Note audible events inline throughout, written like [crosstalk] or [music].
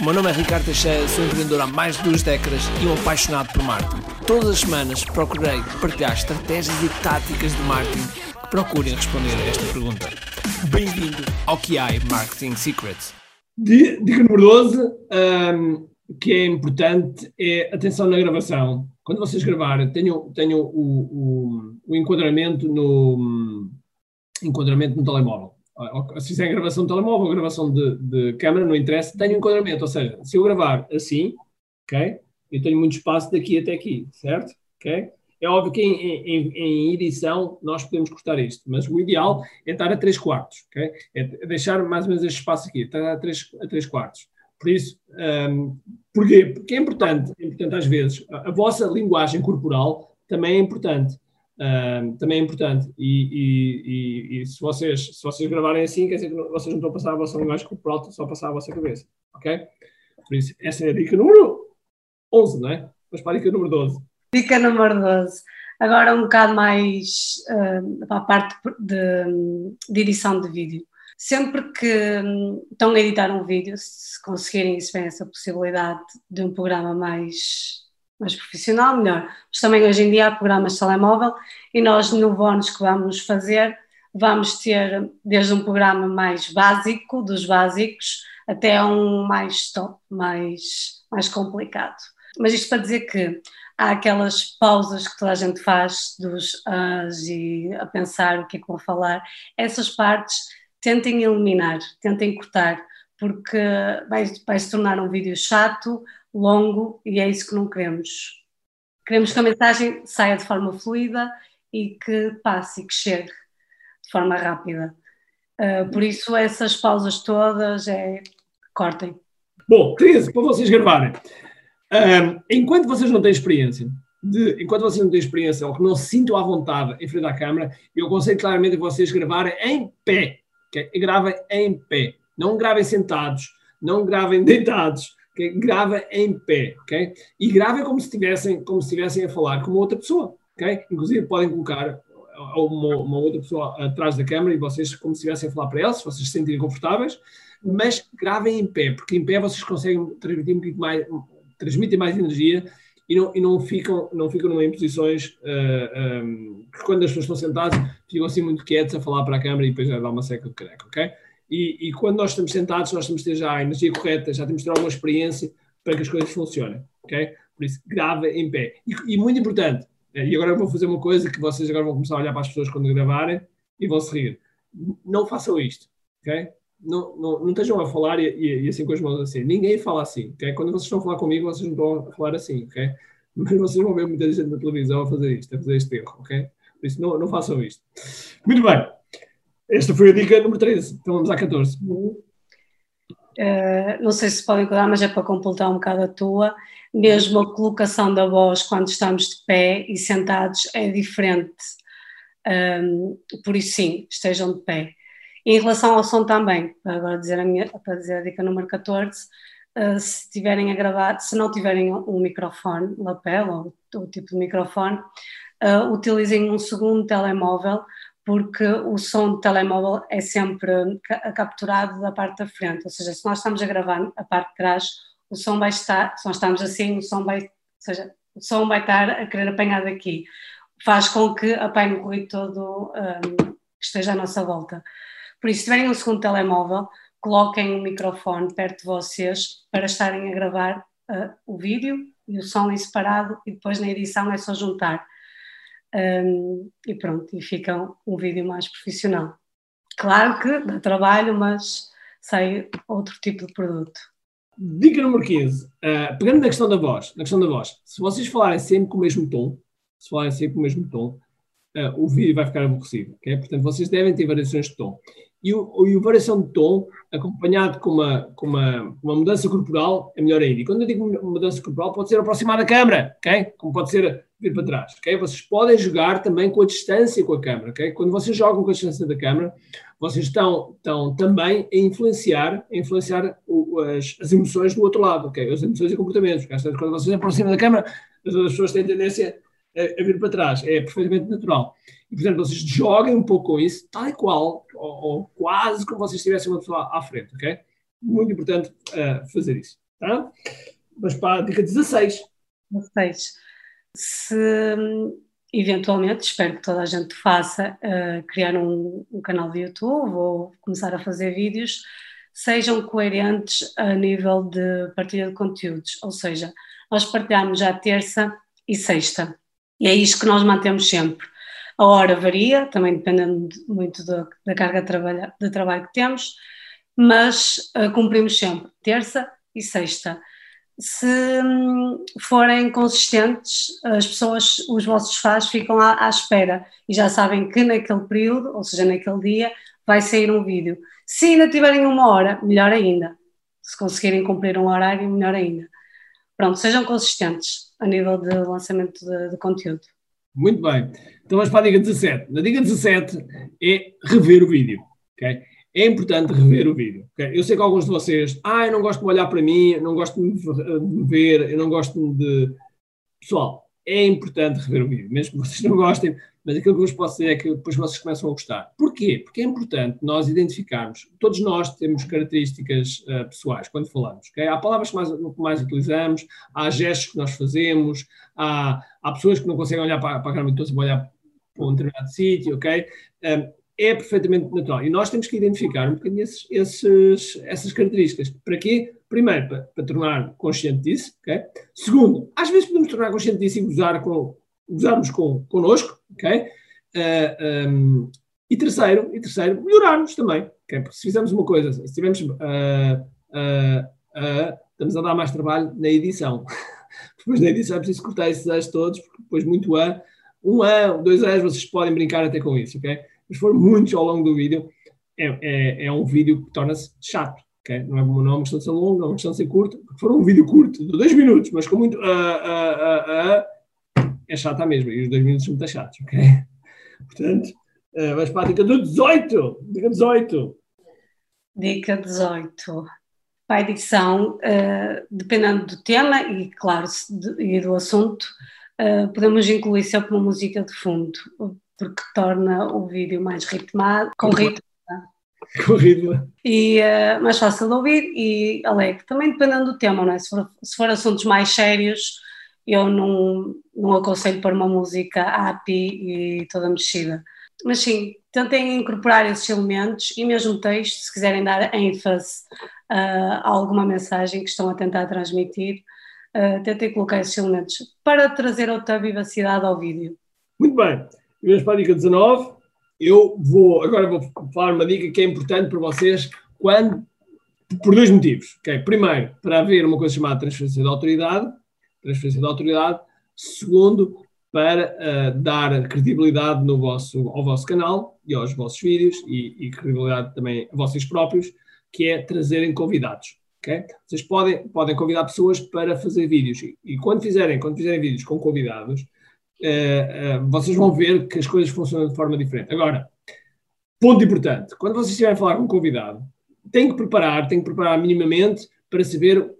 O meu nome é Ricardo Teixeira, sou empreendedor há mais de duas décadas e um apaixonado por marketing. Todas as semanas procurei partilhar estratégias e táticas de marketing que procurem responder a esta pergunta. Bem-vindo ao QI Marketing Secrets. Dica número 12, um, que é importante, é atenção na gravação. Quando vocês gravarem, tenham, tenham o, o, o enquadramento no enquadramento no telemóvel se fizer gravação de telemóvel, gravação de, de câmera, não interessa, tenho um enquadramento. Ou seja, se eu gravar assim, ok? Eu tenho muito espaço daqui até aqui, certo? Ok? É óbvio que em, em, em, edição nós podemos cortar isto, mas o ideal é estar a 3 quartos, ok? É deixar mais ou menos este espaço aqui, estar a 3, a 3 quartos. Por isso, um, porquê? Porque é importante, é importante às vezes, a, a vossa linguagem corporal também é importante. Uh, também é importante. E, e, e, e, se, vocês, se vocês gravarem assim, quer dizer que vocês não estão a passar a vossa linguagem corporal, só a passar a vossa cabeça. Ok? Por isso, essa é a dica número 11, não é? Mas para a dica número 12. Dica número 12. Agora um bocado mais uh, para a parte de, de, edição de vídeo. Sempre que um, estão a editar um vídeo, se conseguirem isso bem, essa possibilidade de um programa mais mais profissional, melhor. Mas também hoje em dia há programas de telemóvel e nós no bónus que vamos fazer vamos ter desde um programa mais básico, dos básicos, até um mais top, mais, mais complicado. Mas isto para dizer que há aquelas pausas que toda a gente faz dos as e a pensar o que é que vou falar, essas partes tentem eliminar, tentem cortar, porque vai, vai se tornar um vídeo chato longo e é isso que não queremos. Queremos que a mensagem saia de forma fluida e que passe e que chegue de forma rápida. Uh, por isso, essas pausas todas é cortem. Bom, 13, para vocês gravarem. Uh, enquanto vocês não têm experiência, de, enquanto vocês não têm experiência ou que não se sintam à vontade em frente à câmara, eu aconselho claramente a vocês gravarem em pé. Okay? Gravem em pé. Não gravem sentados, não gravem [laughs] deitados okay? grava em pé, ok? E gravem como se estivessem como se estivessem a falar com outra pessoa, ok? Inclusive podem colocar uma, uma, outra pessoa atrás da câmera e vocês como se estivessem a falar para ela, se vocês se sentirem confortáveis, mas gravem em pé, porque em pé vocês conseguem transmitir um pouco mais, transmitem mais energia e não, e não ficam não ficam em posições uh, um, quando as pessoas estão sentadas ficam assim muito quietos a falar para a câmera e depois já dá uma seca de careca, ok? E, e, quando nós estamos sentados, nós temos que ter já a energia correta, já temos que ter alguma experiência para que as coisas funcionem, ok? Por isso, grava em pé. E, e muito importante, eh, e agora eu vou fazer uma coisa que vocês agora vão começar a olhar para as pessoas quando gravarem e vão se rir. Não façam isto, ok? Não, não, não estejam a falar e, e, e, assim com as mãos assim. Ninguém fala assim, ok? Quando vocês estão a falar comigo, vocês não a falar assim, ok? [laughs] Mas vocês vão ver muita gente na televisão a fazer isto, a fazer este erro, ok? Por isso, não, não façam isto. Muito bem. Esta foi a dica número 13. Então vamos à 14. Uh, eh, não sei se podem cuidar, mas é para completar um bocado a tua. Mesmo a colocação da voz quando estamos de pé e sentados é diferente. Um, por isso, sim, estejam de pé. Em relação ao som também, para agora dizer a, minha, para dizer a dica número 14, uh, eh, se tiverem a gravar, se não tiverem um microfone lapel ou o tipo de microfone, uh, utilizem um segundo telemóvel porque o som de telemóvel é sempre capturado da parte da frente, ou seja, se nós estamos a gravar a parte de trás, o som vai estar, se nós estamos assim, o som vai, ou seja, o som vai estar a querer apanhar daqui, faz com que apanhe o ruído todo um, que esteja à nossa volta. Por isso, se tiverem um segundo telemóvel, coloquem o um microfone perto de vocês para estarem a gravar uh, o vídeo e o som em separado e depois na edição é só juntar um, e pronto, e fica um vídeo mais profissional. Claro que dá trabalho, mas sai outro tipo de produto. Dica número 15. Uh, ah, pegando na questão da voz, na questão da voz, se vocês falarem sempre com o mesmo tom, se falarem sempre com o mesmo tom, uh, o vídeo vai ficar aborrecido, ok? Portanto, vocês devem ter variações de tom. e o, e o variação de tom, acompanhado com uma, com uma, uma mudança corporal, é melhor ainda. E quando eu digo mudança corporal, pode ser aproximar da câmara, ok? Como pode ser vir para trás, ok? Vocês podem jogar também com a distância com a câmara, ok? Quando vocês jogam com a distância da câmara, vocês estão, estão também a influenciar, a influenciar o, as, as, emoções do outro lado, ok? As emoções e comportamentos. Quando vocês aproximam da câmara, as outras pessoas têm tendência a, a vir para trás. É perfeitamente natural. E, portanto, vocês joguem um pouco com isso, tal e qual, ou, ou quase como vocês tivessem uma pessoa à frente, ok? Muito importante uh, fazer isso, tá? Mas para a dica 16. 16. Se eventualmente, espero que toda a gente faça, uh, criar um, um, canal de YouTube ou começar a fazer vídeos, sejam coerentes a nível de partilha de conteúdos. Ou seja, nós partilhamos já terça e sexta. E é isto que nós mantemos sempre. A hora varia, também dependendo muito da, da carga de trabalho, de trabalho que temos, mas uh, cumprimos sempre terça e sexta. Se hum, forem consistentes, as pessoas, os vossos fãs ficam à, à espera e já sabem que naquele período, ou seja, naquele dia, vai sair um vídeo. Se ainda tiverem uma hora, melhor ainda. Se conseguirem cumprir um horário, melhor ainda. Pronto, sejam consistentes a nível de lançamento de, de conteúdo. Muito bem. Então vamos para a dica 17. Na dica 17 é rever o vídeo. Okay? É importante rever o vídeo. Okay? Eu sei que alguns de vocês, ah, eu não gosto de olhar para mim, não gosto de me ver, eu não gosto de. Pessoal, é importante rever o vídeo, mesmo que vocês não gostem, mas aquilo que eu vos posso dizer é que depois vocês começam a gostar. Porquê? Porque é importante nós identificarmos, todos nós temos características uh, pessoais quando falamos. Okay? Há palavras que mais, que mais utilizamos, há gestos que nós fazemos, há, há pessoas que não conseguem olhar para, para a câmera e estão a olhar para um determinado sítio, ok? Um, é perfeitamente natural. E nós temos que identificar um bocadinho esses, esses, essas características. Para quê? Primeiro, para, para, tornar consciente disso, ok? Segundo, às vezes podemos tornar consciente disso e gozar com, gozarmos com, connosco, ok? Uh, ah, um, e terceiro, e terceiro, melhorarmos também, ok? Porque se fizermos uma coisa, se tivermos, uh, uh, estamos a dar mais trabalho na edição. [laughs] depois na edição é preciso cortar esses A's todos, porque depois muito A, um A, dois A's, vocês podem brincar até com isso, ok? Mas for muitos ao longo do vídeo, é, é, é um vídeo que torna-se chato, ok? Não é, não é uma longo, não é uma ser curto, porque for um vídeo curto, de dois minutos, mas com muito A, é chata mesmo, e os dois minutos são muito chatos, ok? Portanto, uh, vamos para a dica do 18. Dica 18. Dica 18. Para a edição, uh, dependendo do tema e, claro, de, e do assunto, uh, podemos incluir sempre uma música de fundo, porque torna o vídeo mais ritmado, com ritmo. Com ritmo. E uh, mais fácil de ouvir e alegre. Também dependendo do tema, não é? Se for, se for assuntos mais sérios, eu não, não aconselho para uma música happy e toda mexida. Mas sim, tentem incorporar esses elementos e mesmo texto, se quiserem dar ênfase uh, a alguma mensagem que estão a tentar transmitir, uh, tentem colocar esses elementos para trazer outra vivacidade ao vídeo. Muito bem, vamos para a dica 19. Eu vou, agora vou falar uma dica que é importante para vocês quando, por dois motivos. Okay? Primeiro, para haver uma coisa chamada transferência de autoridade, transferência de autoridade. Segundo, para uh, dar credibilidade no vosso, ao vosso canal e aos vossos vídeos e, e, credibilidade também a vocês próprios, que é trazerem convidados. Okay? Vocês podem, podem convidar pessoas para fazer vídeos e, e quando, fizerem, quando fizerem vídeos com convidados, vocês vão ver que as coisas funcionam de forma diferente. Agora, ponto importante, quando vocês estiverem a falar com um convidado, têm que preparar, têm que preparar minimamente para saber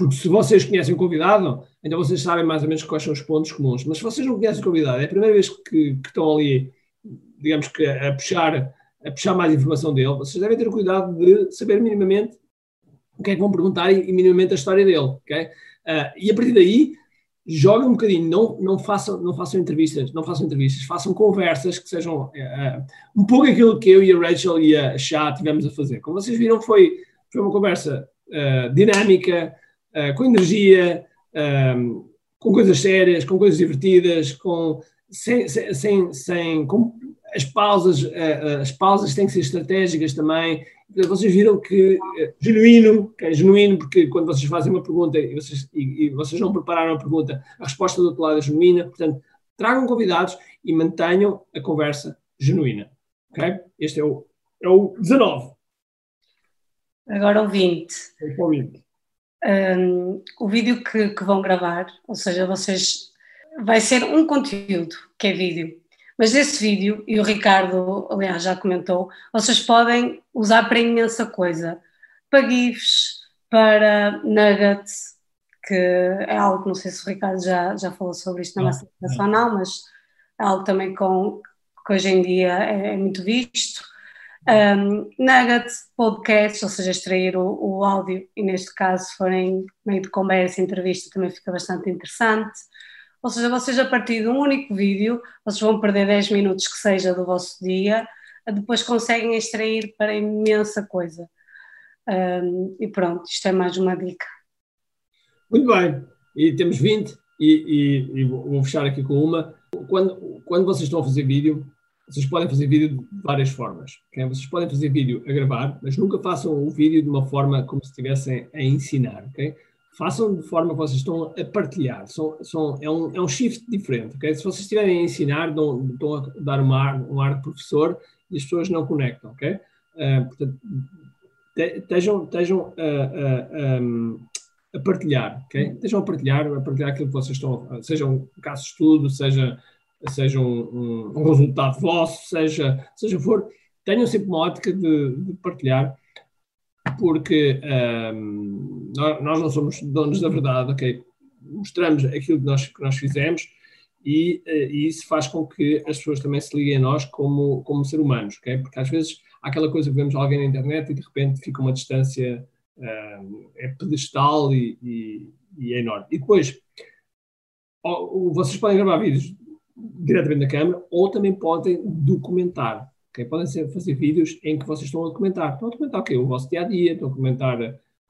porque se vocês conhecem o convidado, então vocês sabem mais ou menos quais são os pontos comuns. Mas se vocês não conhecem o convidado, é a primeira vez que, que estão ali, digamos que a puxar, a puxar mais informação dele, vocês devem ter o cuidado de saber minimamente o que é que vão perguntar e, e minimamente a história dele. Okay? Uh, e a partir daí, joguem um bocadinho, não, não, façam, não façam entrevistas, não façam entrevistas, façam conversas que sejam uh, um pouco aquilo que eu e a Rachel e a Chá tivemos a fazer. Como vocês viram, foi, foi uma conversa uh, dinâmica, uh, com energia, um, ehm, com coisas sérias, com coisas divertidas, com, sem, sem, sem com as pausas, as pausas têm que ser estratégicas também. Vocês viram que uh, genuíno, que é genuíno, porque quando vocês fazem uma pergunta e vocês, e, e vocês não prepararam a pergunta, a resposta do outro lado é genuína. Portanto, tragam convidados e mantenham a conversa genuína. Okay? Este é o É o 19. Agora o 20. É o 20. Um, o vídeo que, que, vão gravar, ou seja, vocês vai ser um conteúdo que é vídeo, mas esse vídeo, e o Ricardo, aliás, já comentou, vocês podem usar para imensa coisa, para GIFs, para nuggets, que é algo que não sei se o Ricardo já, já falou sobre isto na nossa apresentação, não, mas é algo também com, que hoje em dia é, é muito visto. Um, nuggets, podcasts, ou seja, extrair o, o, áudio, e neste caso, se forem meio de conversa, entrevista, também fica bastante interessante. Ou seja, vocês a partir de um único vídeo, vocês vão perder 10 minutos que seja do vosso dia, depois conseguem extrair para imensa coisa. Um, e pronto, isto é mais uma dica. Muito bem, e temos 20, e, e, e vou fechar aqui com uma. Quando, quando vocês estão a fazer vídeo, vocês podem fazer vídeo de várias formas. Okay? Vocês podem fazer vídeo a gravar, mas nunca façam o vídeo de uma forma como se estivessem a ensinar. Okay? Façam de forma que vocês estão a partilhar. São, são, é, um, é um shift diferente. Okay? Se vocês estiverem a ensinar, dão, estão a dar uma ar, um ar de professor e as pessoas não conectam. Okay? Uh, portanto, estejam, estejam a, a, partilhar. Okay? Estejam a partilhar, a partilhar aquilo que vocês estão, seja um caso de estudo, seja seja um, um, resultado vosso, seja, seja for, tenham sempre uma ótica de, de partilhar, porque um, nós, não somos donos da verdade, ok? Mostramos aquilo que nós, que nós fizemos e, uh, e, isso faz com que as pessoas também se liguem a nós como, como ser humanos, ok? Porque às vezes há aquela coisa que vemos alguém na internet e de repente fica uma distância uh, é pedestal e, e, e, é enorme. E depois, vocês podem gravar vídeos diretamente na câmera, ou também podem documentar. Okay? Podem ser, fazer vídeos em que vocês estão a documentar. Estão a documentar o quê? O vosso dia a dia, estão a documentar,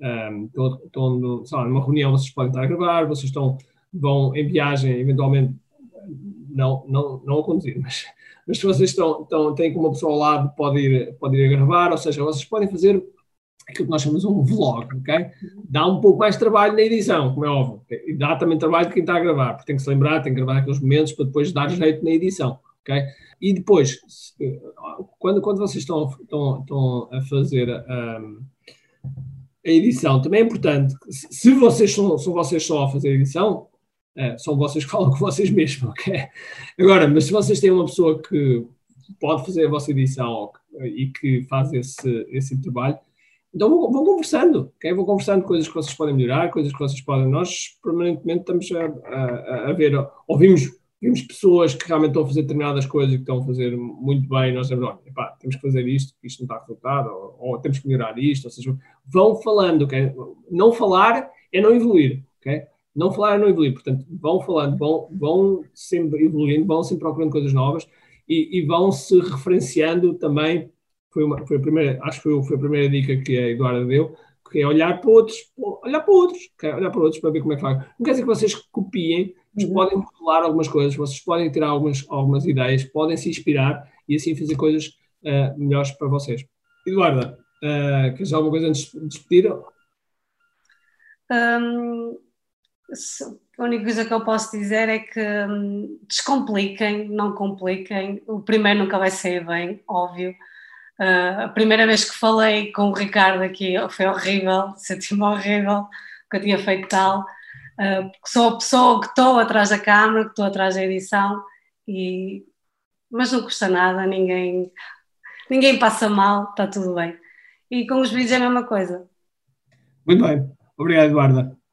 um, estão, estão no, lá, numa reunião, vocês podem estar a gravar, vocês estão, vão em viagem, eventualmente, não, não, não a conduzir, [laughs] mas, mas se vocês estão, estão, têm com uma pessoa ao lado, pode ir, pode ir a gravar, ou seja, vocês podem fazer aquilo que nós chamamos de um vlog, ok? Dá um pouco mais de trabalho na edição, como é óbvio. Okay? E dá também trabalho de quem está a gravar, porque tem que se lembrar, tem que gravar aqueles momentos para depois dar jeito na edição, ok? E depois, quando, quando vocês estão, estão, estão a fazer um, a edição, também é importante, se vocês são, são vocês só a fazer a edição, é, são vocês que falam com vocês mesmos, [laughs] ok? Agora, mas se vocês têm uma pessoa que pode fazer a vossa edição e que faz esse, esse trabalho, então vão, vão conversando, okay? vão conversando coisas que vocês podem melhorar, coisas que vocês podem. Nós permanentemente estamos a, a, a ver, ouvimos, ouvimos pessoas que realmente estão a fazer determinadas coisas que estão a fazer muito bem. Nós dizemos, olha, epá, temos que fazer isto, isto não está resultado, ou, ou, temos que melhorar isto. Ou seja, vão falando? Não falar é não evoluir? Não falar é não evoluir. Portanto, vão falando, vão, vão sempre evoluindo, vão sempre procurando coisas novas e, e vão se referenciando também foi, uma, foi a primeira, acho que foi, foi, a primeira dica que a Eduarda deu, que é olhar para outros, olhar para outros, olhar para outros para ver como é que faz. Não quer dizer que vocês copiem, mas uhum. podem modelar algumas coisas, vocês podem tirar algumas, algumas ideias, podem se inspirar e assim fazer coisas uh, melhores para vocês. Eduarda, uh, queres alguma coisa antes de despedir? Um, a única coisa que eu posso dizer é que um, descompliquem, não compliquem. O primeiro nunca vai sair bem, óbvio. Uh, a primeira vez que falei com o Ricardo aqui foi horrível, [laughs] senti-me horrível que eu tinha feito tal, porque sou a pessoa que estou atrás da câmara, que estou atrás da edição, e... mas não custa nada, ninguém, ninguém passa mal, está tudo bem. E com os vídeos é a mesma coisa. Muito bem, obrigado Eduarda.